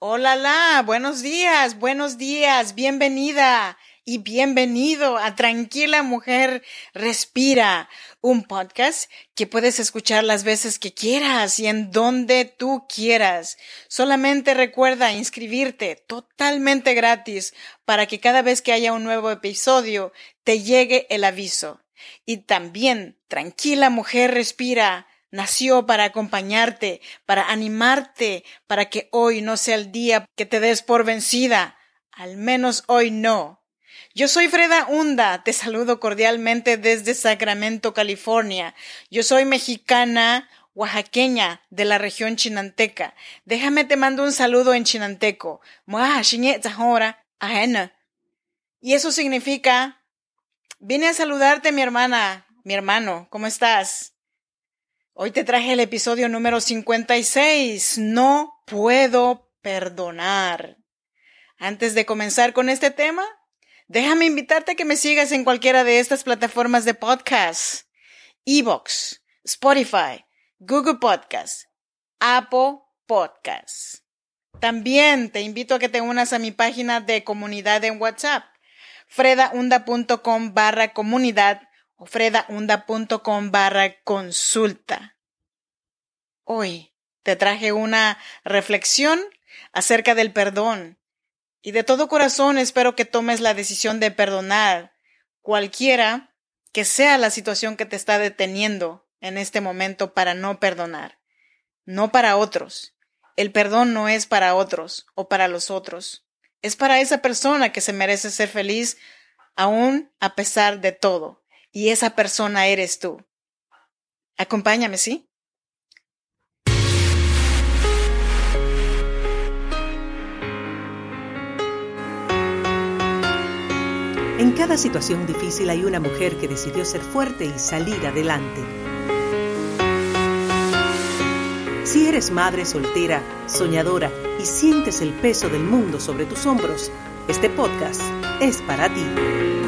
Hola, buenos días, buenos días, bienvenida y bienvenido a Tranquila Mujer Respira, un podcast que puedes escuchar las veces que quieras y en donde tú quieras. Solamente recuerda inscribirte totalmente gratis para que cada vez que haya un nuevo episodio te llegue el aviso. Y también, Tranquila Mujer Respira Nació para acompañarte, para animarte, para que hoy no sea el día que te des por vencida. Al menos hoy no. Yo soy Freda Hunda, te saludo cordialmente desde Sacramento, California. Yo soy mexicana, oaxaqueña, de la región chinanteca. Déjame te mando un saludo en chinanteco. Y eso significa, vine a saludarte mi hermana, mi hermano, ¿cómo estás? Hoy te traje el episodio número 56. No puedo perdonar. Antes de comenzar con este tema, déjame invitarte a que me sigas en cualquiera de estas plataformas de podcast. Evox, Spotify, Google Podcast, Apple Podcast. También te invito a que te unas a mi página de comunidad en WhatsApp, fredaunda.com barra comunidad o fredaunda.com barra consulta. Hoy te traje una reflexión acerca del perdón y de todo corazón espero que tomes la decisión de perdonar cualquiera que sea la situación que te está deteniendo en este momento para no perdonar, no para otros. El perdón no es para otros o para los otros, es para esa persona que se merece ser feliz aún a pesar de todo y esa persona eres tú. Acompáñame, ¿sí? En cada situación difícil hay una mujer que decidió ser fuerte y salir adelante. Si eres madre soltera, soñadora y sientes el peso del mundo sobre tus hombros, este podcast es para ti.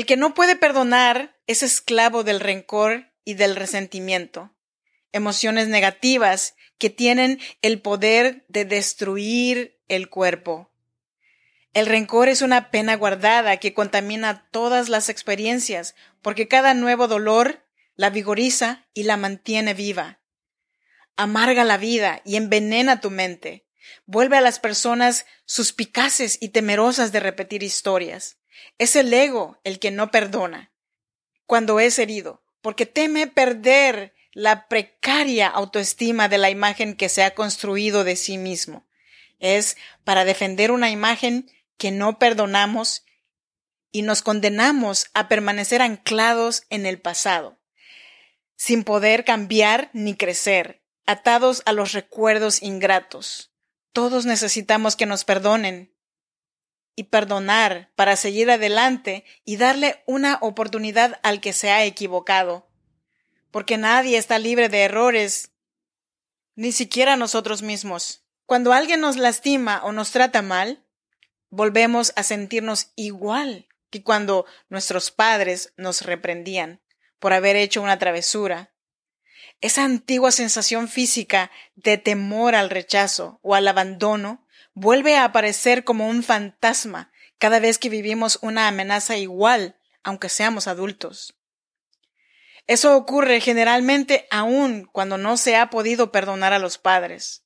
El que no puede perdonar es esclavo del rencor y del resentimiento, emociones negativas que tienen el poder de destruir el cuerpo. El rencor es una pena guardada que contamina todas las experiencias, porque cada nuevo dolor la vigoriza y la mantiene viva. Amarga la vida y envenena tu mente. Vuelve a las personas suspicaces y temerosas de repetir historias. Es el ego el que no perdona cuando es herido, porque teme perder la precaria autoestima de la imagen que se ha construido de sí mismo. Es para defender una imagen que no perdonamos y nos condenamos a permanecer anclados en el pasado, sin poder cambiar ni crecer, atados a los recuerdos ingratos. Todos necesitamos que nos perdonen, y perdonar para seguir adelante y darle una oportunidad al que se ha equivocado. Porque nadie está libre de errores, ni siquiera nosotros mismos. Cuando alguien nos lastima o nos trata mal, volvemos a sentirnos igual que cuando nuestros padres nos reprendían por haber hecho una travesura. Esa antigua sensación física de temor al rechazo o al abandono vuelve a aparecer como un fantasma cada vez que vivimos una amenaza igual, aunque seamos adultos. Eso ocurre generalmente aún cuando no se ha podido perdonar a los padres.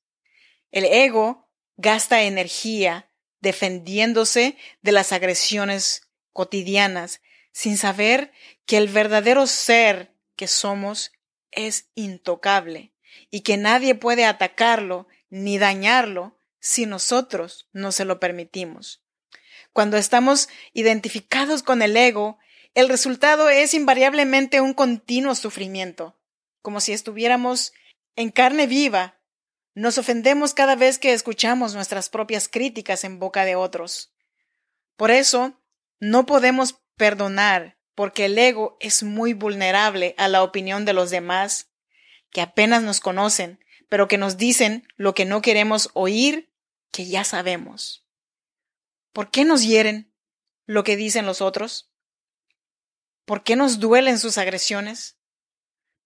El ego gasta energía defendiéndose de las agresiones cotidianas sin saber que el verdadero ser que somos es intocable y que nadie puede atacarlo ni dañarlo si nosotros no se lo permitimos. Cuando estamos identificados con el ego, el resultado es invariablemente un continuo sufrimiento, como si estuviéramos en carne viva, nos ofendemos cada vez que escuchamos nuestras propias críticas en boca de otros. Por eso, no podemos perdonar porque el ego es muy vulnerable a la opinión de los demás, que apenas nos conocen, pero que nos dicen lo que no queremos oír, que ya sabemos. ¿Por qué nos hieren lo que dicen los otros? ¿Por qué nos duelen sus agresiones?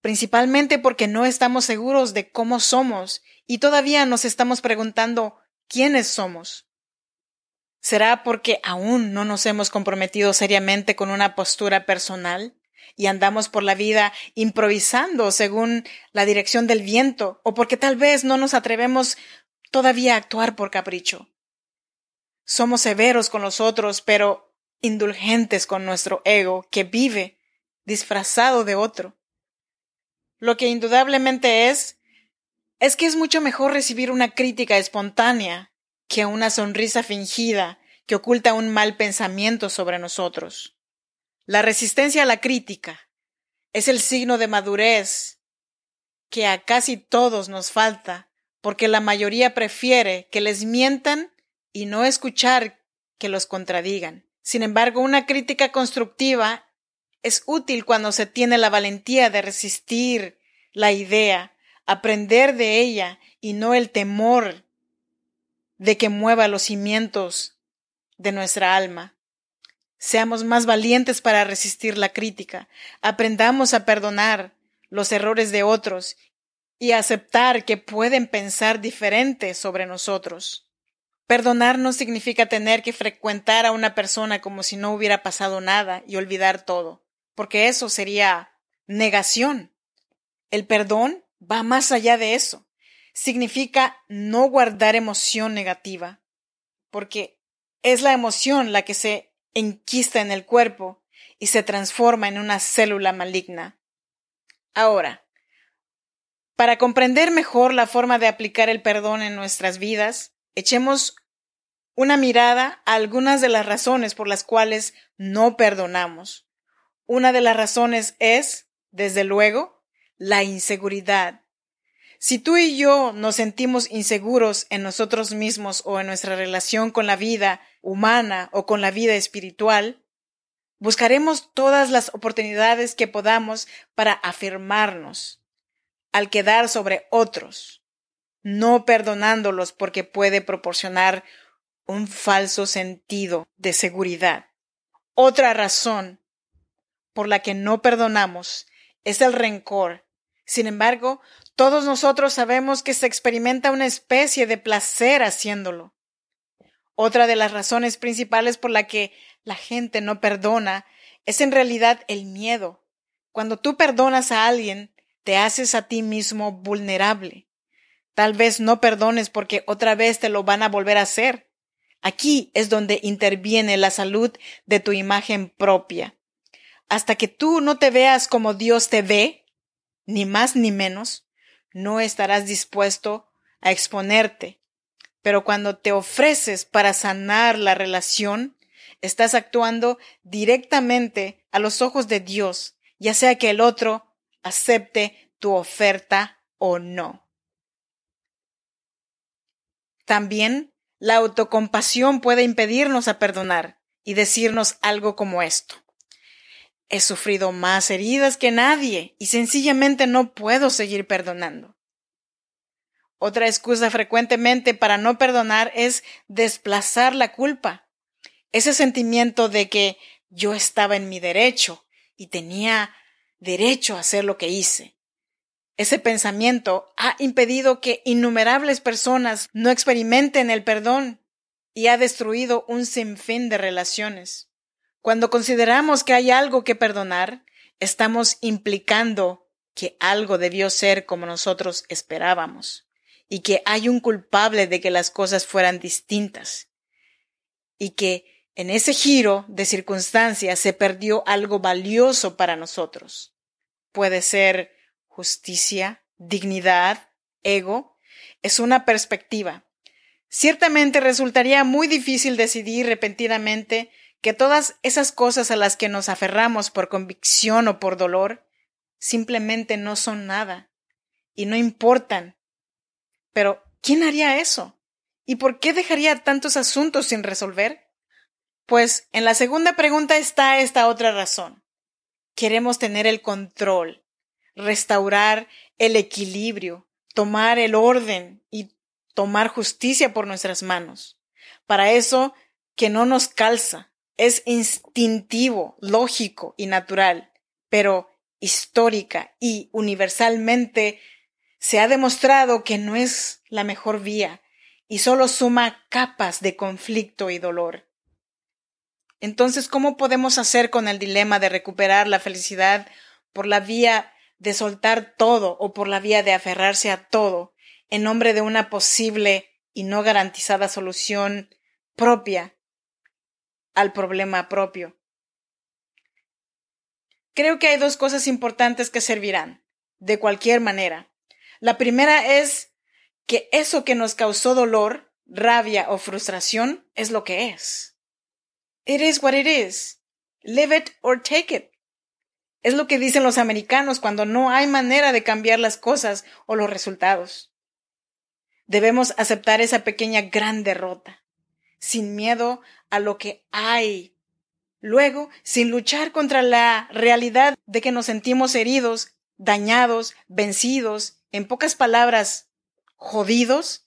Principalmente porque no estamos seguros de cómo somos y todavía nos estamos preguntando quiénes somos. ¿Será porque aún no nos hemos comprometido seriamente con una postura personal y andamos por la vida improvisando según la dirección del viento o porque tal vez no nos atrevemos todavía actuar por capricho? Somos severos con los otros, pero indulgentes con nuestro ego que vive disfrazado de otro. Lo que indudablemente es, es que es mucho mejor recibir una crítica espontánea que una sonrisa fingida que oculta un mal pensamiento sobre nosotros. La resistencia a la crítica es el signo de madurez que a casi todos nos falta, porque la mayoría prefiere que les mientan y no escuchar que los contradigan. Sin embargo, una crítica constructiva es útil cuando se tiene la valentía de resistir la idea, aprender de ella y no el temor de que mueva los cimientos de nuestra alma. Seamos más valientes para resistir la crítica, aprendamos a perdonar los errores de otros y aceptar que pueden pensar diferente sobre nosotros. Perdonar no significa tener que frecuentar a una persona como si no hubiera pasado nada y olvidar todo, porque eso sería negación. El perdón va más allá de eso significa no guardar emoción negativa, porque es la emoción la que se enquista en el cuerpo y se transforma en una célula maligna. Ahora, para comprender mejor la forma de aplicar el perdón en nuestras vidas, echemos una mirada a algunas de las razones por las cuales no perdonamos. Una de las razones es, desde luego, la inseguridad. Si tú y yo nos sentimos inseguros en nosotros mismos o en nuestra relación con la vida humana o con la vida espiritual, buscaremos todas las oportunidades que podamos para afirmarnos, al quedar sobre otros, no perdonándolos porque puede proporcionar un falso sentido de seguridad. Otra razón por la que no perdonamos es el rencor. Sin embargo, todos nosotros sabemos que se experimenta una especie de placer haciéndolo. Otra de las razones principales por la que la gente no perdona es en realidad el miedo. Cuando tú perdonas a alguien, te haces a ti mismo vulnerable. Tal vez no perdones porque otra vez te lo van a volver a hacer. Aquí es donde interviene la salud de tu imagen propia. Hasta que tú no te veas como Dios te ve, ni más ni menos, no estarás dispuesto a exponerte. Pero cuando te ofreces para sanar la relación, estás actuando directamente a los ojos de Dios, ya sea que el otro acepte tu oferta o no. También la autocompasión puede impedirnos a perdonar y decirnos algo como esto. He sufrido más heridas que nadie y sencillamente no puedo seguir perdonando. Otra excusa frecuentemente para no perdonar es desplazar la culpa. Ese sentimiento de que yo estaba en mi derecho y tenía derecho a hacer lo que hice. Ese pensamiento ha impedido que innumerables personas no experimenten el perdón y ha destruido un sinfín de relaciones. Cuando consideramos que hay algo que perdonar, estamos implicando que algo debió ser como nosotros esperábamos y que hay un culpable de que las cosas fueran distintas y que en ese giro de circunstancias se perdió algo valioso para nosotros. Puede ser justicia, dignidad, ego. Es una perspectiva. Ciertamente resultaría muy difícil decidir repentinamente que todas esas cosas a las que nos aferramos por convicción o por dolor simplemente no son nada y no importan. Pero, ¿quién haría eso? ¿Y por qué dejaría tantos asuntos sin resolver? Pues en la segunda pregunta está esta otra razón. Queremos tener el control, restaurar el equilibrio, tomar el orden y tomar justicia por nuestras manos. Para eso que no nos calza, es instintivo, lógico y natural, pero histórica y universalmente se ha demostrado que no es la mejor vía y solo suma capas de conflicto y dolor. Entonces, ¿cómo podemos hacer con el dilema de recuperar la felicidad por la vía de soltar todo o por la vía de aferrarse a todo en nombre de una posible y no garantizada solución propia al problema propio? Creo que hay dos cosas importantes que servirán, de cualquier manera. La primera es que eso que nos causó dolor, rabia o frustración es lo que es. It is what it is. Live it or take it. Es lo que dicen los americanos cuando no hay manera de cambiar las cosas o los resultados. Debemos aceptar esa pequeña gran derrota, sin miedo a lo que hay. Luego, sin luchar contra la realidad de que nos sentimos heridos, dañados, vencidos, en pocas palabras, jodidos,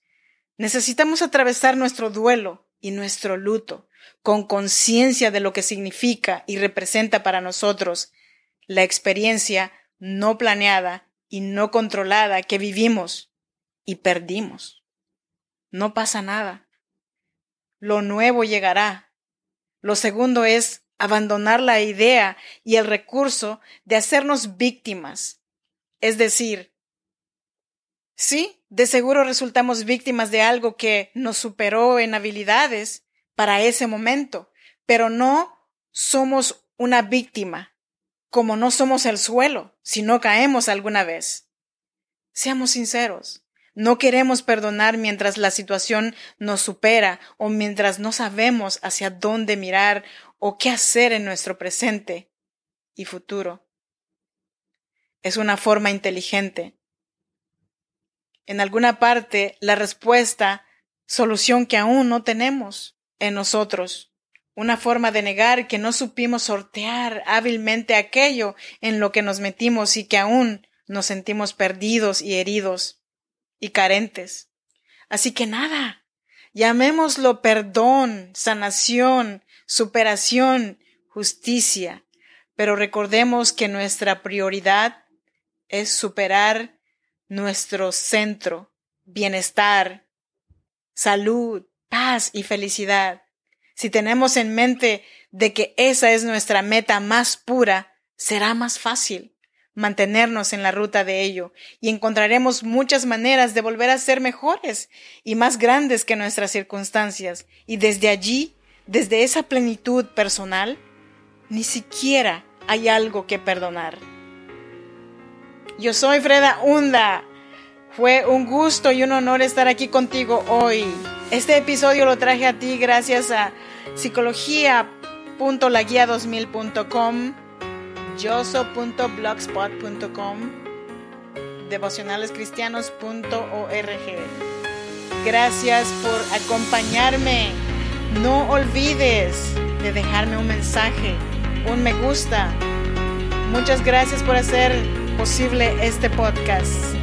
necesitamos atravesar nuestro duelo y nuestro luto con conciencia de lo que significa y representa para nosotros la experiencia no planeada y no controlada que vivimos y perdimos. No pasa nada. Lo nuevo llegará. Lo segundo es abandonar la idea y el recurso de hacernos víctimas. Es decir, sí, de seguro resultamos víctimas de algo que nos superó en habilidades para ese momento, pero no somos una víctima como no somos el suelo si no caemos alguna vez. Seamos sinceros. No queremos perdonar mientras la situación nos supera o mientras no sabemos hacia dónde mirar o qué hacer en nuestro presente y futuro. Es una forma inteligente. En alguna parte, la respuesta, solución que aún no tenemos en nosotros una forma de negar que no supimos sortear hábilmente aquello en lo que nos metimos y que aún nos sentimos perdidos y heridos y carentes. Así que nada, llamémoslo perdón, sanación, superación, justicia, pero recordemos que nuestra prioridad es superar nuestro centro, bienestar, salud, paz y felicidad si tenemos en mente de que esa es nuestra meta más pura, será más fácil mantenernos en la ruta de ello y encontraremos muchas maneras de volver a ser mejores y más grandes que nuestras circunstancias. Y desde allí, desde esa plenitud personal, ni siquiera hay algo que perdonar. Yo soy Freda Hunda. Fue un gusto y un honor estar aquí contigo hoy. Este episodio lo traje a ti gracias a psicología.laguia2000.com, yoso.blogspot.com, devocionalescristianos.org. Gracias por acompañarme. No olvides de dejarme un mensaje, un me gusta. Muchas gracias por hacer posible este podcast.